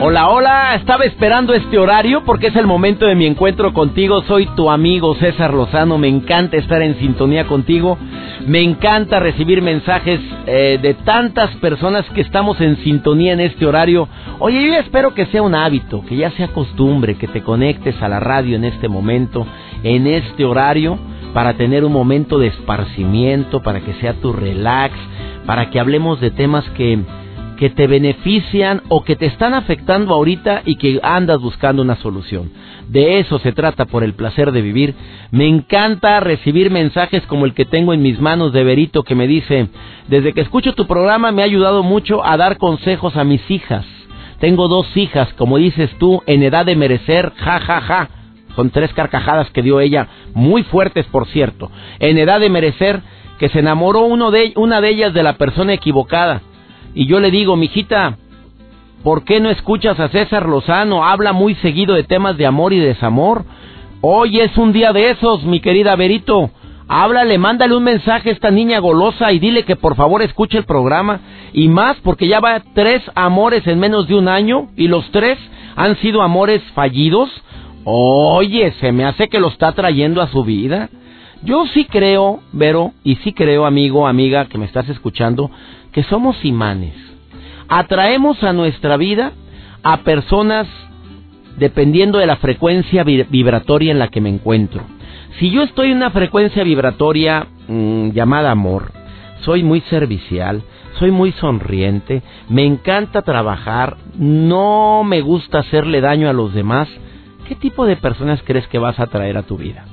Hola, hola, estaba esperando este horario porque es el momento de mi encuentro contigo. Soy tu amigo César Lozano, me encanta estar en sintonía contigo, me encanta recibir mensajes eh, de tantas personas que estamos en sintonía en este horario. Oye, yo espero que sea un hábito, que ya sea costumbre, que te conectes a la radio en este momento, en este horario, para tener un momento de esparcimiento, para que sea tu relax, para que hablemos de temas que que te benefician o que te están afectando ahorita y que andas buscando una solución. De eso se trata por el placer de vivir. Me encanta recibir mensajes como el que tengo en mis manos de Berito que me dice, desde que escucho tu programa me ha ayudado mucho a dar consejos a mis hijas. Tengo dos hijas, como dices tú, en edad de merecer, ja, ja, ja. Son tres carcajadas que dio ella, muy fuertes por cierto. En edad de merecer, que se enamoró uno de, una de ellas de la persona equivocada y yo le digo, mijita, ¿por qué no escuchas a César Lozano? Habla muy seguido de temas de amor y desamor. Hoy es un día de esos, mi querida Verito. Háblale, mándale un mensaje a esta niña golosa y dile que por favor escuche el programa. Y más porque ya va tres amores en menos de un año y los tres han sido amores fallidos. Oye, se me hace que lo está trayendo a su vida. Yo sí creo, Vero, y sí creo, amigo, amiga, que me estás escuchando, que somos imanes. Atraemos a nuestra vida a personas dependiendo de la frecuencia vibratoria en la que me encuentro. Si yo estoy en una frecuencia vibratoria mm, llamada amor, soy muy servicial, soy muy sonriente, me encanta trabajar, no me gusta hacerle daño a los demás, ¿qué tipo de personas crees que vas a traer a tu vida?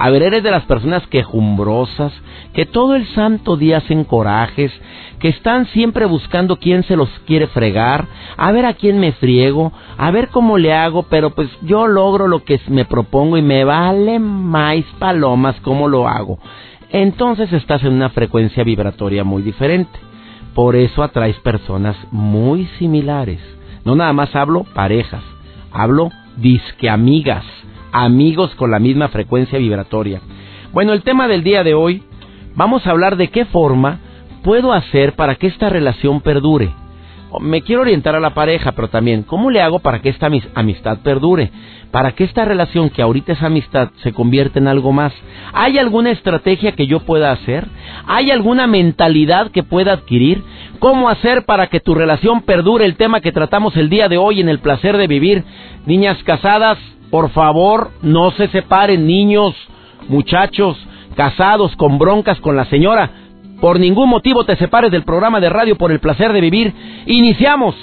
A ver, eres de las personas quejumbrosas, que todo el santo día hacen corajes, que están siempre buscando quién se los quiere fregar, a ver a quién me friego, a ver cómo le hago, pero pues yo logro lo que me propongo y me vale más palomas cómo lo hago. Entonces estás en una frecuencia vibratoria muy diferente. Por eso atraes personas muy similares. No nada más hablo parejas, hablo disque amigas amigos con la misma frecuencia vibratoria. Bueno, el tema del día de hoy, vamos a hablar de qué forma puedo hacer para que esta relación perdure. Me quiero orientar a la pareja, pero también, ¿cómo le hago para que esta amistad perdure? Para que esta relación que ahorita es amistad se convierta en algo más. ¿Hay alguna estrategia que yo pueda hacer? ¿Hay alguna mentalidad que pueda adquirir? ¿Cómo hacer para que tu relación perdure? El tema que tratamos el día de hoy en el placer de vivir. Niñas casadas, por favor, no se separen niños, muchachos, casados con broncas con la señora. Por ningún motivo te separes del programa de radio por el placer de vivir. Iniciamos.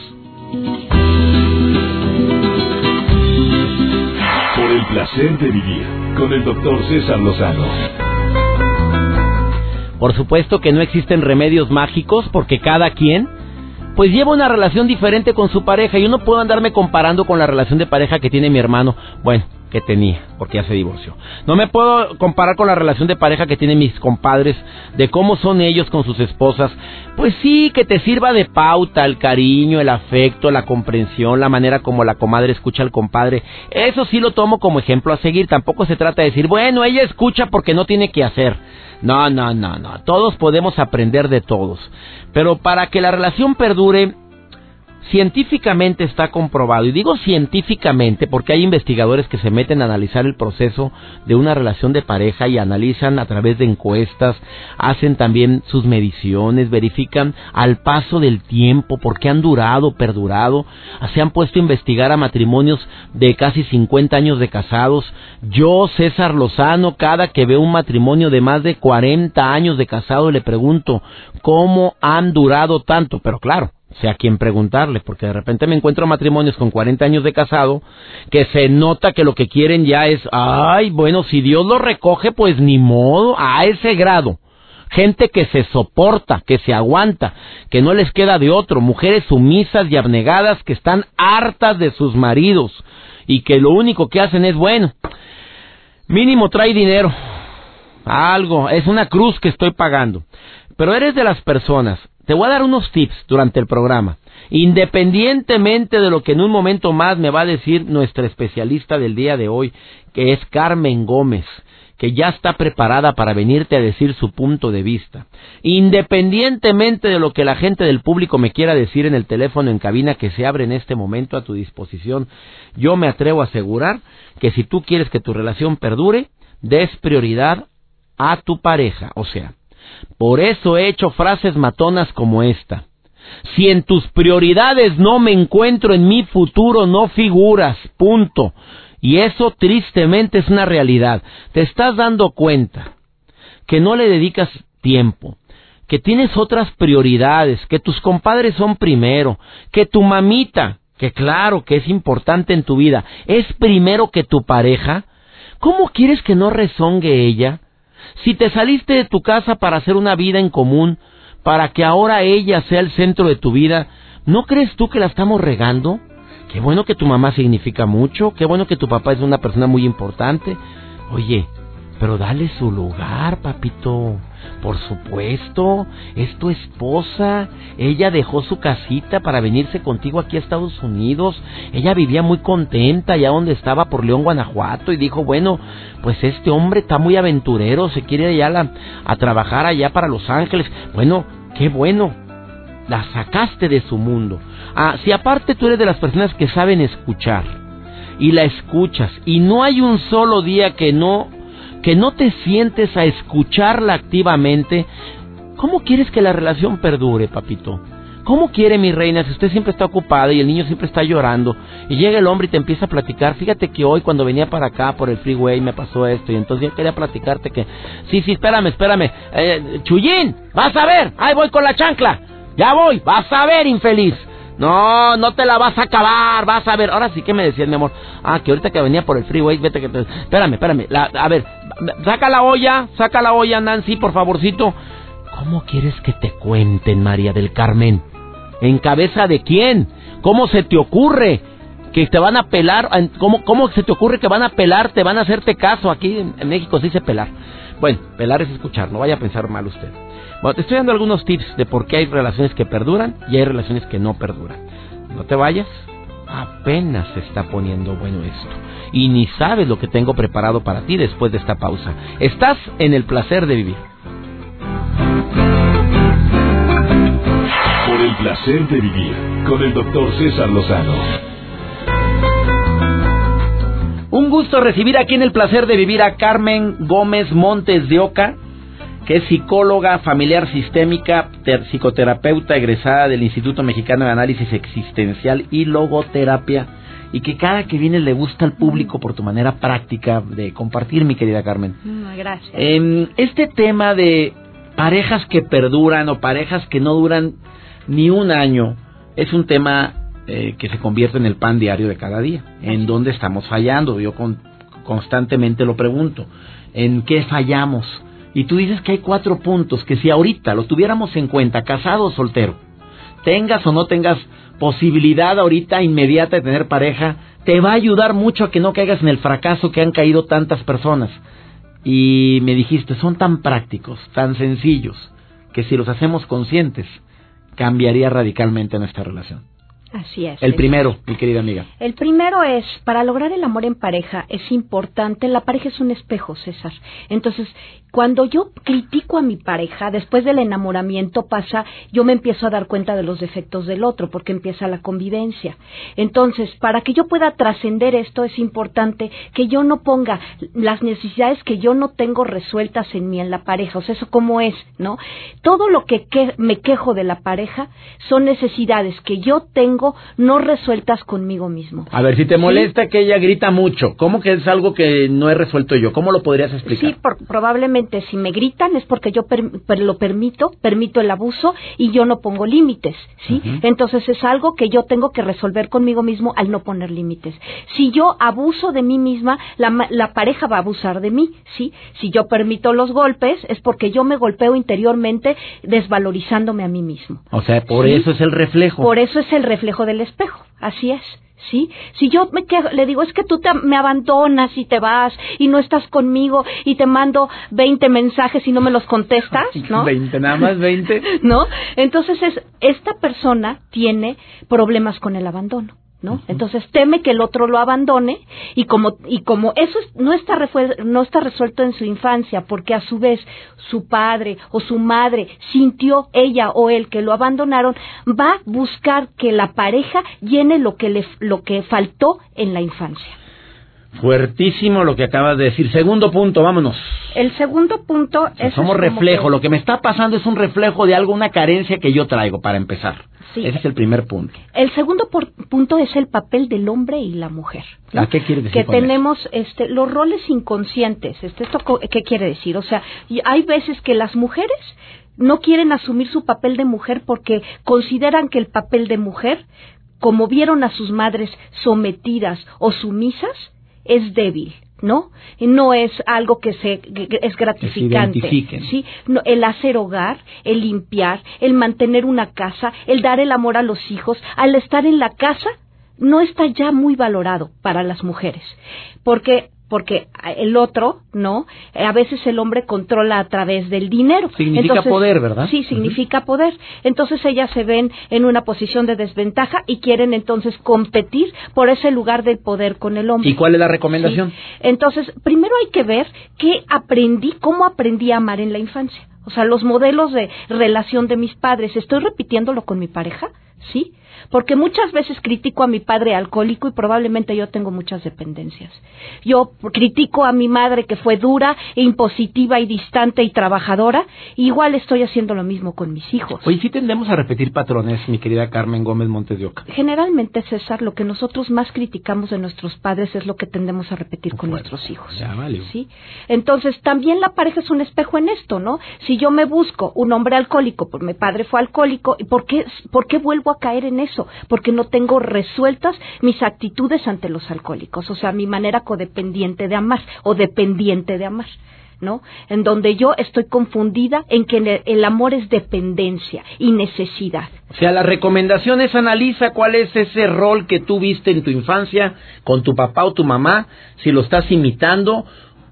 Por el placer de vivir con el doctor César Lozano. Por supuesto que no existen remedios mágicos porque cada quien pues lleva una relación diferente con su pareja. Yo no puedo andarme comparando con la relación de pareja que tiene mi hermano. Bueno, que tenía, porque ya se divorció. No me puedo comparar con la relación de pareja que tienen mis compadres, de cómo son ellos con sus esposas. Pues sí, que te sirva de pauta el cariño, el afecto, la comprensión, la manera como la comadre escucha al compadre. Eso sí lo tomo como ejemplo a seguir. Tampoco se trata de decir, bueno, ella escucha porque no tiene que hacer. No, no, no, no. Todos podemos aprender de todos. Pero para que la relación perdure, científicamente está comprobado, y digo científicamente porque hay investigadores que se meten a analizar el proceso de una relación de pareja y analizan a través de encuestas, hacen también sus mediciones, verifican al paso del tiempo, por qué han durado, perdurado, se han puesto a investigar a matrimonios de casi 50 años de casados. Yo, César Lozano, cada que veo un matrimonio de más de 40 años de casado, le pregunto, ¿cómo han durado tanto? Pero claro, sea a quien preguntarle, porque de repente me encuentro matrimonios con 40 años de casado que se nota que lo que quieren ya es, ay, bueno, si Dios lo recoge, pues ni modo, a ese grado. gente que se soporta, que se aguanta, que no les queda de otro, mujeres sumisas y abnegadas que están hartas de sus maridos y que lo único que hacen es, bueno, mínimo trae dinero, algo, es una cruz que estoy pagando. Pero eres de las personas, te voy a dar unos tips durante el programa, independientemente de lo que en un momento más me va a decir nuestra especialista del día de hoy, que es Carmen Gómez que ya está preparada para venirte a decir su punto de vista. Independientemente de lo que la gente del público me quiera decir en el teléfono en cabina que se abre en este momento a tu disposición, yo me atrevo a asegurar que si tú quieres que tu relación perdure, des prioridad a tu pareja. O sea, por eso he hecho frases matonas como esta. Si en tus prioridades no me encuentro en mi futuro, no figuras. Punto. Y eso tristemente es una realidad. Te estás dando cuenta que no le dedicas tiempo, que tienes otras prioridades, que tus compadres son primero, que tu mamita, que claro que es importante en tu vida, es primero que tu pareja. ¿Cómo quieres que no rezongue ella? Si te saliste de tu casa para hacer una vida en común, para que ahora ella sea el centro de tu vida, ¿no crees tú que la estamos regando? Qué bueno que tu mamá significa mucho, qué bueno que tu papá es una persona muy importante. Oye, pero dale su lugar, papito. Por supuesto, es tu esposa. Ella dejó su casita para venirse contigo aquí a Estados Unidos. Ella vivía muy contenta allá donde estaba por León, Guanajuato, y dijo, bueno, pues este hombre está muy aventurero, se quiere allá a trabajar allá para Los Ángeles. Bueno, qué bueno la sacaste de su mundo. Ah, si aparte tú eres de las personas que saben escuchar y la escuchas y no hay un solo día que no que no te sientes a escucharla activamente, ¿cómo quieres que la relación perdure, papito? ¿Cómo quiere mi reina si usted siempre está ocupada y el niño siempre está llorando y llega el hombre y te empieza a platicar? Fíjate que hoy cuando venía para acá por el freeway me pasó esto y entonces yo quería platicarte que... Sí, sí, espérame, espérame. Eh, Chuyín, vas a ver, ahí voy con la chancla. Ya voy, vas a ver, infeliz. No, no te la vas a acabar, vas a ver. Ahora sí que me decías, mi amor. Ah, que ahorita que venía por el freeway, vete que te... Espérame, espérame. a ver, saca la olla, saca la olla, Nancy, por favorcito. ¿Cómo quieres que te cuenten, María del Carmen? ¿En cabeza de quién? ¿Cómo se te ocurre que te van a pelar? ¿Cómo, cómo se te ocurre que van a pelar, te van a hacerte caso? Aquí en, en México se dice pelar. Bueno, pelar es escuchar, no vaya a pensar mal usted. Bueno, te estoy dando algunos tips de por qué hay relaciones que perduran y hay relaciones que no perduran. No te vayas, apenas se está poniendo bueno esto. Y ni sabes lo que tengo preparado para ti después de esta pausa. Estás en el placer de vivir. Por el placer de vivir con el doctor César Lozano. Un gusto recibir aquí en el placer de vivir a Carmen Gómez Montes de Oca que es psicóloga familiar sistémica, psicoterapeuta egresada del Instituto Mexicano de Análisis Existencial y Logoterapia, y que cada que viene le gusta al público por tu manera práctica de compartir, mi querida Carmen. Mm, gracias. este tema de parejas que perduran o parejas que no duran ni un año es un tema eh, que se convierte en el pan diario de cada día. ¿En dónde estamos fallando? Yo constantemente lo pregunto. ¿En qué fallamos? y tú dices que hay cuatro puntos que si ahorita lo tuviéramos en cuenta, casado o soltero, tengas o no tengas posibilidad ahorita inmediata de tener pareja, te va a ayudar mucho a que no caigas en el fracaso que han caído tantas personas. Y me dijiste, son tan prácticos, tan sencillos, que si los hacemos conscientes, cambiaría radicalmente nuestra relación. Así es. El primero, mi querida amiga. El primero es, para lograr el amor en pareja es importante, la pareja es un espejo, César. Entonces, cuando yo critico a mi pareja, después del enamoramiento pasa, yo me empiezo a dar cuenta de los defectos del otro, porque empieza la convivencia. Entonces, para que yo pueda trascender esto, es importante que yo no ponga las necesidades que yo no tengo resueltas en mí, en la pareja. O sea, eso cómo es, ¿no? Todo lo que, que me quejo de la pareja son necesidades que yo tengo no resueltas conmigo mismo. A ver, si te molesta que ella grita mucho, ¿cómo que es algo que no he resuelto yo? ¿Cómo lo podrías explicar? Sí, probablemente si me gritan es porque yo lo permito, permito el abuso y yo no pongo límites, ¿sí? Entonces es algo que yo tengo que resolver conmigo mismo al no poner límites. Si yo abuso de mí misma, la, la pareja va a abusar de mí, ¿sí? Si yo permito los golpes es porque yo me golpeo interiormente desvalorizándome a mí mismo. O sea, por eso es el reflejo. Por eso es el reflejo del espejo, así es. ¿Sí? Si yo me le digo, es que tú me abandonas y te vas y no estás conmigo y te mando 20 mensajes y no me los contestas, ¿no? 20, nada más 20. ¿No? Entonces es, esta persona tiene problemas con el abandono. ¿No? Entonces teme que el otro lo abandone y como y como eso no está no está resuelto en su infancia porque a su vez su padre o su madre sintió ella o él que lo abandonaron va a buscar que la pareja llene lo que le lo que faltó en la infancia. Fuertísimo lo que acabas de decir. Segundo punto, vámonos. El segundo punto es... Somos reflejo. Lo que me está pasando es un reflejo de algo, una carencia que yo traigo, para empezar. Ese es el primer punto. El segundo punto es el papel del hombre y la mujer. ¿A qué quiere decir? Que tenemos este, los roles inconscientes. Este, ¿Esto qué quiere decir? O sea, hay veces que las mujeres no quieren asumir su papel de mujer porque consideran que el papel de mujer, como vieron a sus madres sometidas o sumisas, es débil. ¿No? No es algo que se es gratificante, ¿sí? el hacer hogar, el limpiar, el mantener una casa, el dar el amor a los hijos, al estar en la casa no está ya muy valorado para las mujeres, porque porque el otro, ¿no? A veces el hombre controla a través del dinero. Significa poder, ¿verdad? Sí, significa poder. Entonces ellas se ven en una posición de desventaja y quieren entonces competir por ese lugar del poder con el hombre. ¿Y cuál es la recomendación? Entonces, primero hay que ver qué aprendí, cómo aprendí a amar en la infancia. O sea, los modelos de relación de mis padres, ¿estoy repitiéndolo con mi pareja? ¿Sí? Porque muchas veces critico a mi padre alcohólico y probablemente yo tengo muchas dependencias. Yo critico a mi madre que fue dura, e impositiva y distante y trabajadora, igual estoy haciendo lo mismo con mis hijos. Oye, sí tendemos a repetir patrones, mi querida Carmen Gómez Montes de Oca. Generalmente, César, lo que nosotros más criticamos de nuestros padres es lo que tendemos a repetir con nuestros hijos. Ya, vale. ¿Sí? Entonces, también la pareja es un espejo en esto, ¿no? Si yo me busco un hombre alcohólico, porque mi padre fue alcohólico, ¿por qué, ¿por qué vuelvo a caer en eso? porque no tengo resueltas mis actitudes ante los alcohólicos, o sea, mi manera codependiente de amar o dependiente de amar. ¿no? En donde yo estoy confundida en que el, amor es dependencia y necesidad. O sea, la recomendación es analiza cuál es ese rol que tú viste en tu infancia con tu papá o tu mamá, si lo estás imitando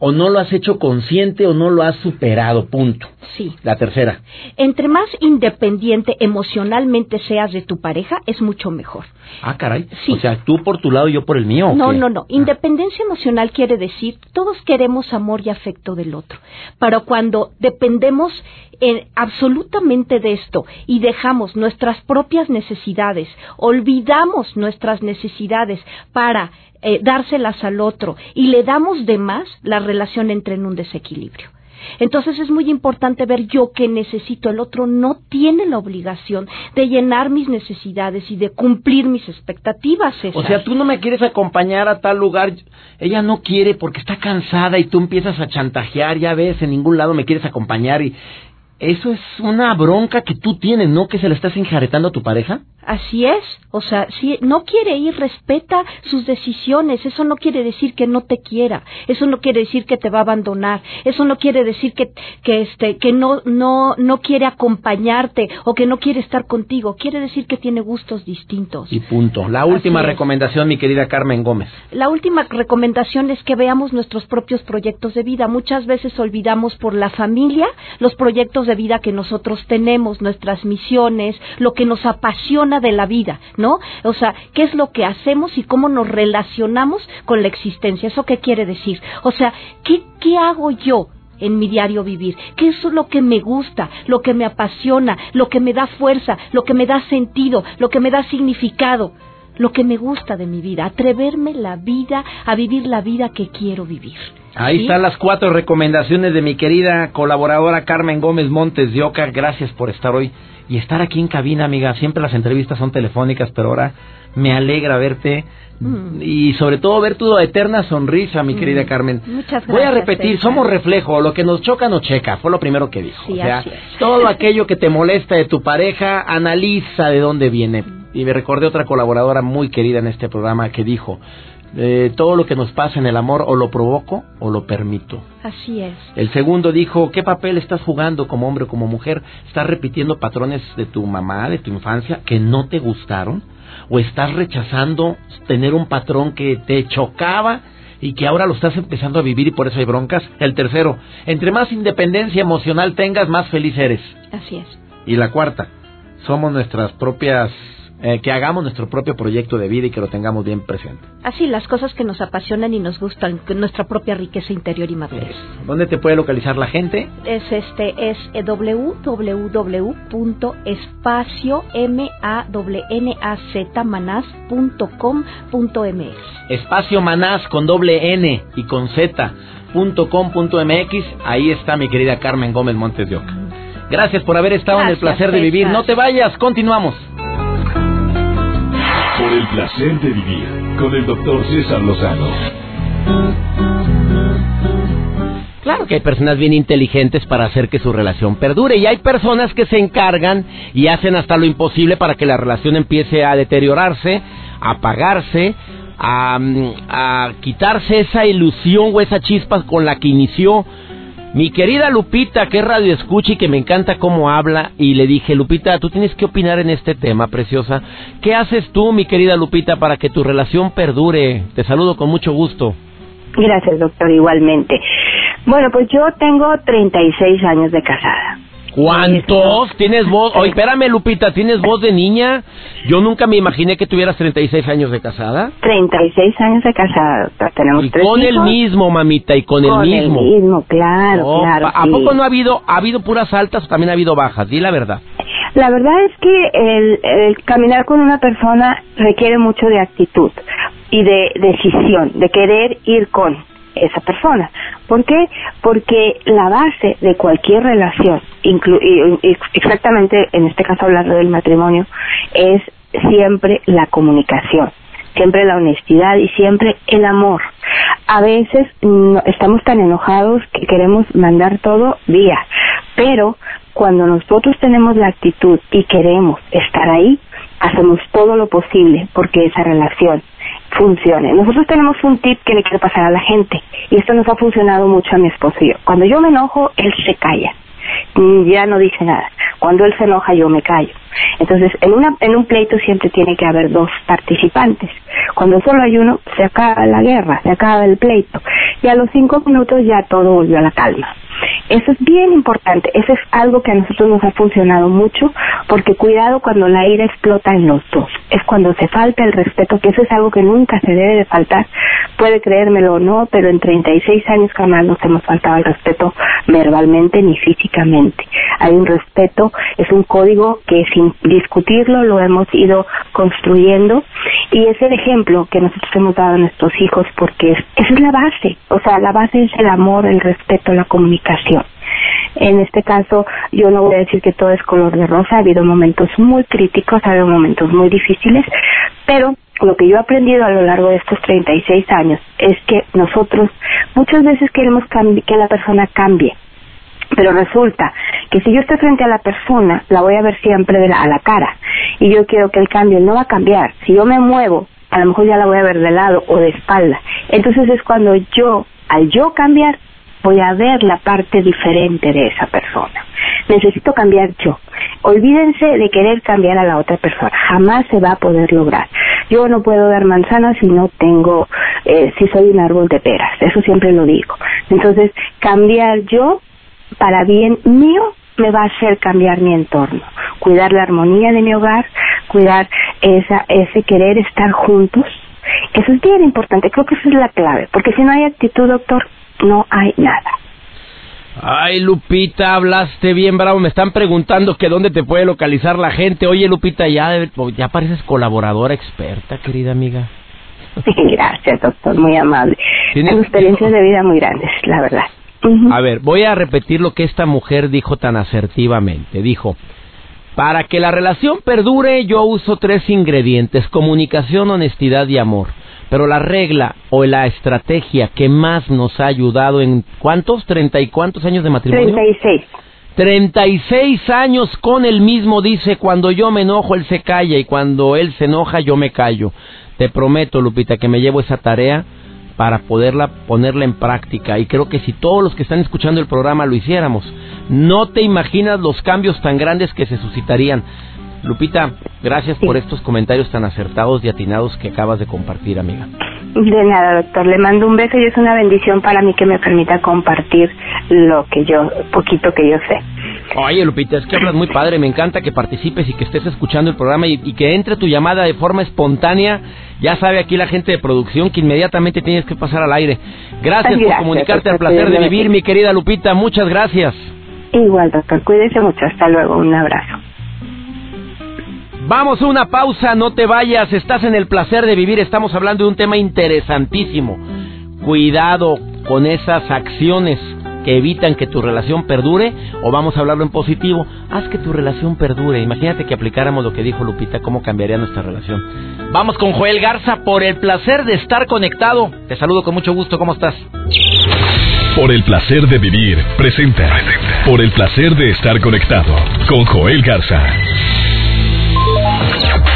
o no lo has hecho consciente o no lo has superado, punto. Sí. La tercera. Entre más independiente emocionalmente seas de tu pareja, es mucho mejor. Ah, caray. Sí. O sea, tú por tu lado y yo por el mío. no, no, no. Ah. Independencia emocional quiere decir todos queremos amor y afecto del otro. Pero cuando dependemos eh, absolutamente de esto y dejamos nuestras propias necesidades, olvidamos nuestras necesidades para eh, dárselas al otro y le damos de más, la relación entra en un desequilibrio. Entonces es muy importante ver yo qué necesito. El otro no tiene la obligación de llenar mis necesidades y de cumplir mis expectativas. O sea, tú no me quieres acompañar a tal lugar. Ella no quiere porque está cansada y tú empiezas a chantajear. Ya ves, en ningún lado me quieres acompañar y eso es una bronca que tú tienes, ¿no? Que se la estás enjaretando a tu pareja. Así es, o sea, si no quiere ir, respeta sus decisiones. Eso no quiere decir que no te quiera. Eso no quiere decir que te va a abandonar. Eso no quiere decir que que este que no no no quiere acompañarte o que no quiere estar contigo. Quiere decir que tiene gustos distintos. Y punto. La última recomendación, mi querida Carmen Gómez. La última recomendación es que veamos nuestros propios proyectos de vida. Muchas veces olvidamos por la familia los proyectos de vida que nosotros tenemos, nuestras misiones, lo que nos apasiona de la vida, ¿no? O sea, ¿qué es lo que hacemos y cómo nos relacionamos con la existencia? ¿Eso qué quiere decir? O sea, ¿qué, qué hago yo? en mi diario vivir, qué es lo que me gusta, lo que me apasiona, lo que me da fuerza, lo que me da sentido, lo que me da significado. Lo que me gusta de mi vida, atreverme la vida, a vivir la vida que quiero vivir. Ahí están las cuatro recomendaciones de mi querida colaboradora Carmen Gómez Montes de Oca. Gracias por estar hoy y estar aquí en cabina, amiga. Siempre las entrevistas son telefónicas, pero ahora me alegra verte mm. y sobre todo ver tu eterna sonrisa, mi querida mm. Carmen. Muchas gracias. Voy a repetir, somos reflejo, lo que nos choca nos checa, fue lo primero que dijo. o sea, todo aquello que te molesta de tu pareja, analiza de dónde viene. Y me recordé otra colaboradora muy querida en este programa que dijo, eh, todo lo que nos pasa en el amor o lo provoco o lo permito. Así es. El segundo dijo, ¿qué papel estás jugando como hombre o como mujer? ¿Estás repitiendo patrones de tu mamá, de tu infancia, que no te gustaron? ¿O estás rechazando tener un patrón que te chocaba y que ahora lo estás empezando a vivir y por eso hay broncas? El tercero, entre más independencia emocional tengas, más feliz eres. Así es. Y la cuarta, somos nuestras propias eh, que hagamos nuestro propio proyecto de vida y que lo tengamos bien presente. Así, las cosas que nos apasionan y nos gustan, nuestra propia riqueza interior y madurez. ¿Dónde te puede localizar la gente? Es este es eh, www.espacio.manaz.com.mx. Espacio Manaz con doble N y con Z. .com.mx, ahí está mi querida Carmen Gómez Montes de Oca. Gracias por haber estado en el placer de vivir. No te vayas, continuamos el placer de vivir con el doctor César Lozano. Claro que hay personas bien inteligentes para hacer que su relación perdure y hay personas que se encargan y hacen hasta lo imposible para que la relación empiece a deteriorarse, a apagarse, a, a quitarse esa ilusión o esa chispa con la que inició mi querida Lupita, que radio escucha y que me encanta cómo habla, y le dije, Lupita, tú tienes que opinar en este tema, preciosa. ¿Qué haces tú, mi querida Lupita, para que tu relación perdure? Te saludo con mucho gusto. Gracias, doctor, igualmente. Bueno, pues yo tengo 36 años de casada. ¿Cuántos? ¿Tienes voz? Oye, espérame, Lupita, ¿tienes voz de niña? Yo nunca me imaginé que tuvieras 36 años de casada. 36 años de casada, Tenemos y con el mismo, mamita, y con, el mismo. Con el mismo, claro, claro. ¿A poco no ha habido, ha habido puras altas o también ha habido bajas? Di la verdad. La verdad es que el, el caminar con una persona requiere mucho de actitud y de decisión, de querer ir con esa persona. ¿Por qué? Porque la base de cualquier relación, exactamente en este caso hablando del matrimonio, es siempre la comunicación, siempre la honestidad y siempre el amor. A veces estamos tan enojados que queremos mandar todo vía, pero cuando nosotros tenemos la actitud y queremos estar ahí, hacemos todo lo posible porque esa relación funcione. Nosotros tenemos un tip que le quiero pasar a la gente y esto nos ha funcionado mucho a mi esposo y yo. Cuando yo me enojo, él se calla, ya no dice nada. Cuando él se enoja, yo me callo. Entonces, en, una, en un pleito siempre tiene que haber dos participantes. Cuando solo hay uno, se acaba la guerra, se acaba el pleito. Y a los cinco minutos ya todo volvió a la calma. Eso es bien importante, eso es algo que a nosotros nos ha funcionado mucho, porque cuidado cuando la ira explota en los dos, es cuando se falta el respeto, que eso es algo que nunca se debe de faltar, puede creérmelo o no, pero en 36 años jamás nos hemos faltado el respeto verbalmente ni físicamente. Hay un respeto, es un código que sin discutirlo lo hemos ido construyendo y es el ejemplo que nosotros hemos dado a nuestros hijos porque esa es la base, o sea, la base es el amor, el respeto, la comunicación. En este caso, yo no voy a decir que todo es color de rosa, ha habido momentos muy críticos, ha habido momentos muy difíciles, pero lo que yo he aprendido a lo largo de estos 36 años es que nosotros muchas veces queremos que la persona cambie, pero resulta que si yo estoy frente a la persona, la voy a ver siempre a la cara. Y yo quiero que el cambio no va a cambiar. Si yo me muevo, a lo mejor ya la voy a ver de lado o de espalda. Entonces es cuando yo, al yo cambiar, voy a ver la parte diferente de esa persona. Necesito cambiar yo. Olvídense de querer cambiar a la otra persona. Jamás se va a poder lograr. Yo no puedo dar manzanas si no tengo, eh, si soy un árbol de peras. Eso siempre lo digo. Entonces, cambiar yo para bien mío me va a hacer cambiar mi entorno, cuidar la armonía de mi hogar, cuidar esa, ese querer estar juntos. Eso es bien importante, creo que esa es la clave, porque si no hay actitud, doctor, no hay nada. Ay, Lupita, hablaste bien bravo. Me están preguntando que dónde te puede localizar la gente. Oye, Lupita, ya, ya pareces colaboradora experta, querida amiga. Gracias, doctor, muy amable. Tengo experiencias de vida muy grandes, la verdad. A ver, voy a repetir lo que esta mujer dijo tan asertivamente. Dijo, para que la relación perdure yo uso tres ingredientes, comunicación, honestidad y amor. Pero la regla o la estrategia que más nos ha ayudado en cuántos, treinta y cuántos años de matrimonio? Treinta y seis. Treinta y seis años con el mismo dice, cuando yo me enojo él se calla y cuando él se enoja yo me callo. Te prometo, Lupita, que me llevo esa tarea para poderla ponerla en práctica y creo que si todos los que están escuchando el programa lo hiciéramos, no te imaginas los cambios tan grandes que se suscitarían. Lupita, gracias por estos comentarios tan acertados y atinados que acabas de compartir, amiga. De nada, doctor. Le mando un beso y es una bendición para mí que me permita compartir lo que yo, poquito que yo sé. Oye, Lupita, es que hablas muy padre. Me encanta que participes y que estés escuchando el programa y, y, que entre tu llamada de forma espontánea. Ya sabe aquí la gente de producción que inmediatamente tienes que pasar al aire. Gracias, por comunicarte al placer de vivir, mi querida Lupita. Muchas gracias. Igual, doctor. Cuídese mucho. Hasta luego. Un abrazo. Vamos a una pausa, no te vayas, estás en el placer de vivir, estamos hablando de un tema interesantísimo. Cuidado con esas acciones que evitan que tu relación perdure o vamos a hablarlo en positivo, haz que tu relación perdure. Imagínate que aplicáramos lo que dijo Lupita, cómo cambiaría nuestra relación. Vamos con Joel Garza por el placer de estar conectado. Te saludo con mucho gusto, ¿cómo estás? Por el placer de vivir, presenta. Por el placer de estar conectado con Joel Garza.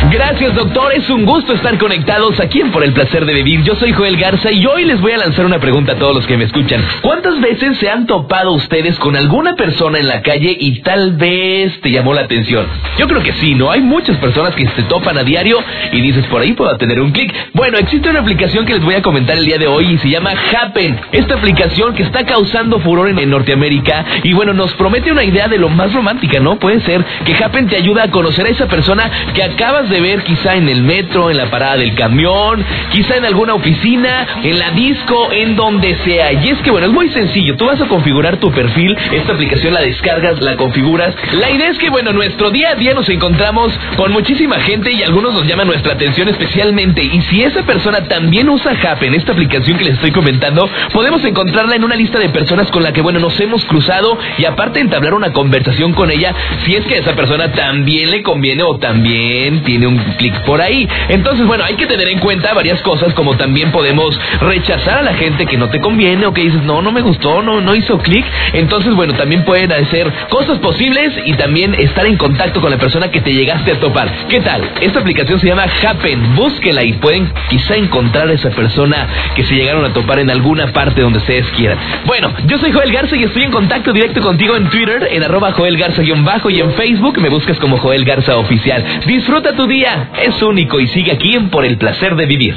Gracias, doctor. Es un gusto estar conectados aquí en Por el Placer de Vivir. Yo soy Joel Garza y hoy les voy a lanzar una pregunta a todos los que me escuchan. ¿Cuántas veces se han topado ustedes con alguna persona en la calle y tal vez te llamó la atención? Yo creo que sí, ¿no? Hay muchas personas que se topan a diario y dices, por ahí puedo tener un clic. Bueno, existe una aplicación que les voy a comentar el día de hoy y se llama Happen. Esta aplicación que está causando furor en, en Norteamérica y bueno, nos promete una idea de lo más romántica, ¿no? Puede ser que Happen te ayuda a conocer a esa persona que acabas de ver quizá en el metro, en la parada del camión, quizá en alguna oficina, en la disco, en donde sea. Y es que bueno, es muy sencillo. Tú vas a configurar tu perfil, esta aplicación la descargas, la configuras. La idea es que bueno, nuestro día a día nos encontramos con muchísima gente y algunos nos llaman nuestra atención especialmente. Y si esa persona también usa Happen, esta aplicación que les estoy comentando, podemos encontrarla en una lista de personas con la que bueno, nos hemos cruzado y aparte entablar una conversación con ella si es que a esa persona también le conviene o también tiene un clic por ahí. Entonces, bueno, hay que tener en cuenta varias cosas, como también podemos rechazar a la gente que no te conviene o que dices, no, no me gustó, no, no hizo clic. Entonces, bueno, también pueden hacer cosas posibles y también estar en contacto con la persona que te llegaste a topar. ¿Qué tal? Esta aplicación se llama Happen, búsquela y pueden quizá encontrar a esa persona que se llegaron a topar en alguna parte donde ustedes quieran. Bueno, yo soy Joel Garza y estoy en contacto directo contigo en Twitter, en arroba Joel Garza-bajo y en Facebook me buscas como Joel Garza Oficial. Disfruta tu día, es único y sigue aquí en Por el Placer de Vivir.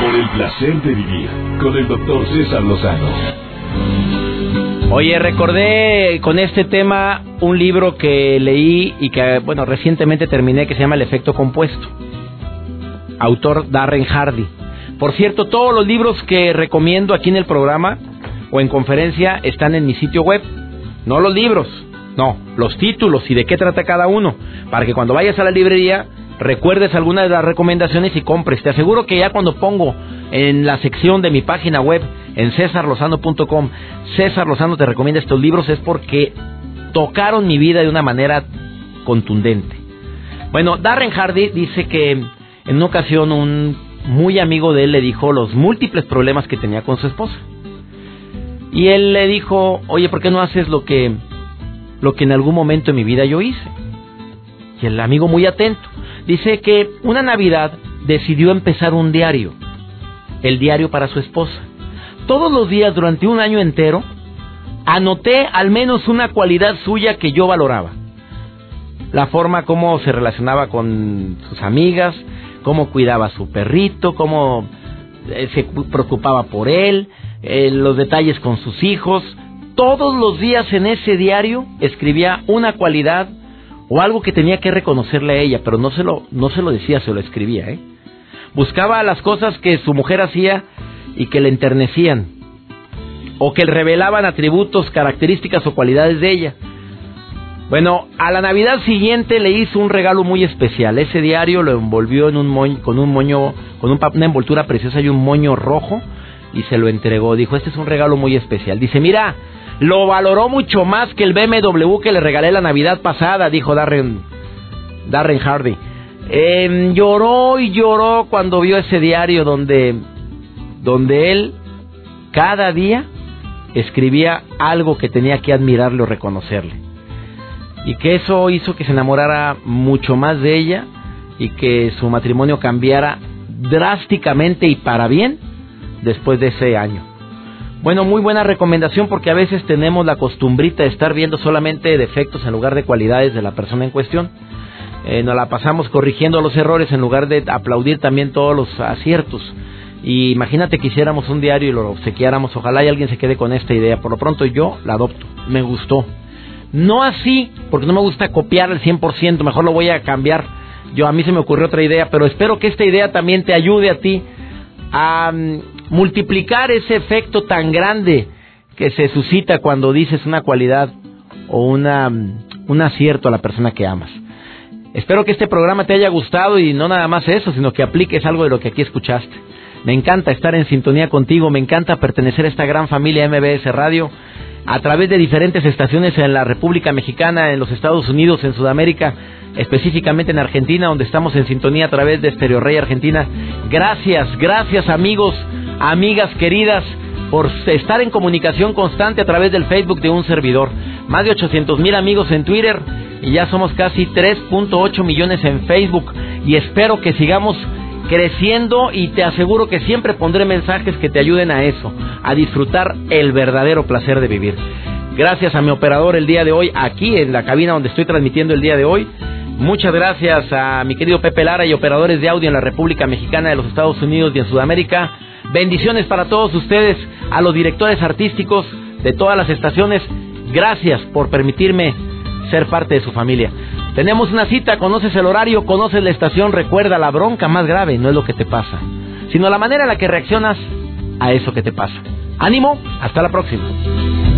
Por el Placer de Vivir, con el doctor César Lozano. Oye, recordé con este tema un libro que leí y que, bueno, recientemente terminé que se llama El efecto compuesto. Autor Darren Hardy. Por cierto, todos los libros que recomiendo aquí en el programa o en conferencia están en mi sitio web. No los libros, no, los títulos y de qué trata cada uno. Para que cuando vayas a la librería recuerdes alguna de las recomendaciones y compres. Te aseguro que ya cuando pongo en la sección de mi página web, en cesarlozano.com, César Lozano te recomienda estos libros, es porque tocaron mi vida de una manera contundente. Bueno, Darren Hardy dice que en una ocasión un muy amigo de él le dijo los múltiples problemas que tenía con su esposa. Y él le dijo, oye, ¿por qué no haces lo que, lo que en algún momento en mi vida yo hice? Y el amigo muy atento dice que una Navidad decidió empezar un diario, el diario para su esposa. Todos los días durante un año entero anoté al menos una cualidad suya que yo valoraba. La forma como se relacionaba con sus amigas, cómo cuidaba a su perrito, cómo eh, se preocupaba por él, eh, los detalles con sus hijos. Todos los días en ese diario escribía una cualidad o algo que tenía que reconocerle a ella, pero no se lo, no se lo decía, se lo escribía, ¿eh? Buscaba las cosas que su mujer hacía y que le enternecían. o que revelaban atributos, características o cualidades de ella. Bueno, a la Navidad siguiente le hizo un regalo muy especial. Ese diario lo envolvió en un moño, con un moño, con una envoltura preciosa y un moño rojo y se lo entregó. Dijo, este es un regalo muy especial. Dice, mira, lo valoró mucho más que el BMW que le regalé la Navidad pasada, dijo Darren, Darren Hardy. Em, lloró y lloró cuando vio ese diario donde, donde él cada día escribía algo que tenía que admirarle o reconocerle. Y que eso hizo que se enamorara mucho más de ella y que su matrimonio cambiara drásticamente y para bien después de ese año. Bueno, muy buena recomendación porque a veces tenemos la costumbrita de estar viendo solamente defectos en lugar de cualidades de la persona en cuestión. Eh, nos la pasamos corrigiendo los errores en lugar de aplaudir también todos los aciertos. Y imagínate que hiciéramos un diario y lo obsequiáramos. Ojalá y alguien se quede con esta idea. Por lo pronto yo la adopto. Me gustó. No así, porque no me gusta copiar el 100%. Mejor lo voy a cambiar. Yo a mí se me ocurrió otra idea, pero espero que esta idea también te ayude a ti a mm, multiplicar ese efecto tan grande que se suscita cuando dices una cualidad o una, mm, un acierto a la persona que amas. Espero que este programa te haya gustado y no nada más eso, sino que apliques algo de lo que aquí escuchaste. Me encanta estar en sintonía contigo, me encanta pertenecer a esta gran familia MBS Radio a través de diferentes estaciones en la República Mexicana, en los Estados Unidos, en Sudamérica, específicamente en Argentina, donde estamos en sintonía a través de Stereo Rey Argentina. Gracias, gracias amigos, amigas queridas, por estar en comunicación constante a través del Facebook de un servidor. Más de 800 mil amigos en Twitter y ya somos casi 3.8 millones en Facebook y espero que sigamos creciendo y te aseguro que siempre pondré mensajes que te ayuden a eso, a disfrutar el verdadero placer de vivir. Gracias a mi operador el día de hoy, aquí en la cabina donde estoy transmitiendo el día de hoy. Muchas gracias a mi querido Pepe Lara y operadores de audio en la República Mexicana de los Estados Unidos y en Sudamérica. Bendiciones para todos ustedes, a los directores artísticos de todas las estaciones. Gracias por permitirme ser parte de su familia. Tenemos una cita, conoces el horario, conoces la estación, recuerda, la bronca más grave no es lo que te pasa, sino la manera en la que reaccionas a eso que te pasa. Ánimo, hasta la próxima.